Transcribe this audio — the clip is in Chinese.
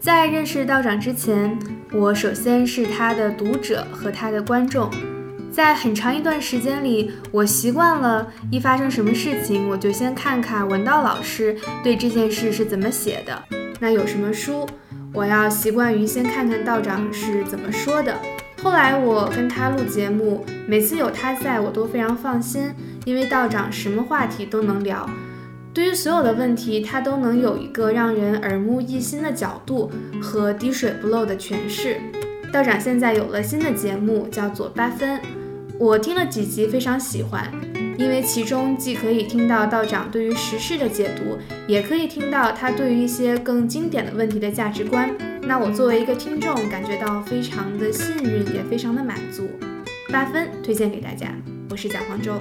在认识道长之前，我首先是他的读者和他的观众。在很长一段时间里，我习惯了，一发生什么事情，我就先看看文道老师对这件事是怎么写的。那有什么书，我要习惯于先看看道长是怎么说的。后来我跟他录节目，每次有他在，我都非常放心，因为道长什么话题都能聊。对于所有的问题，他都能有一个让人耳目一新的角度和滴水不漏的诠释。道长现在有了新的节目，叫做八分，我听了几集，非常喜欢，因为其中既可以听到道长对于时事的解读，也可以听到他对于一些更经典的问题的价值观。那我作为一个听众，感觉到非常的幸运，也非常的满足。八分推荐给大家，我是贾黄州。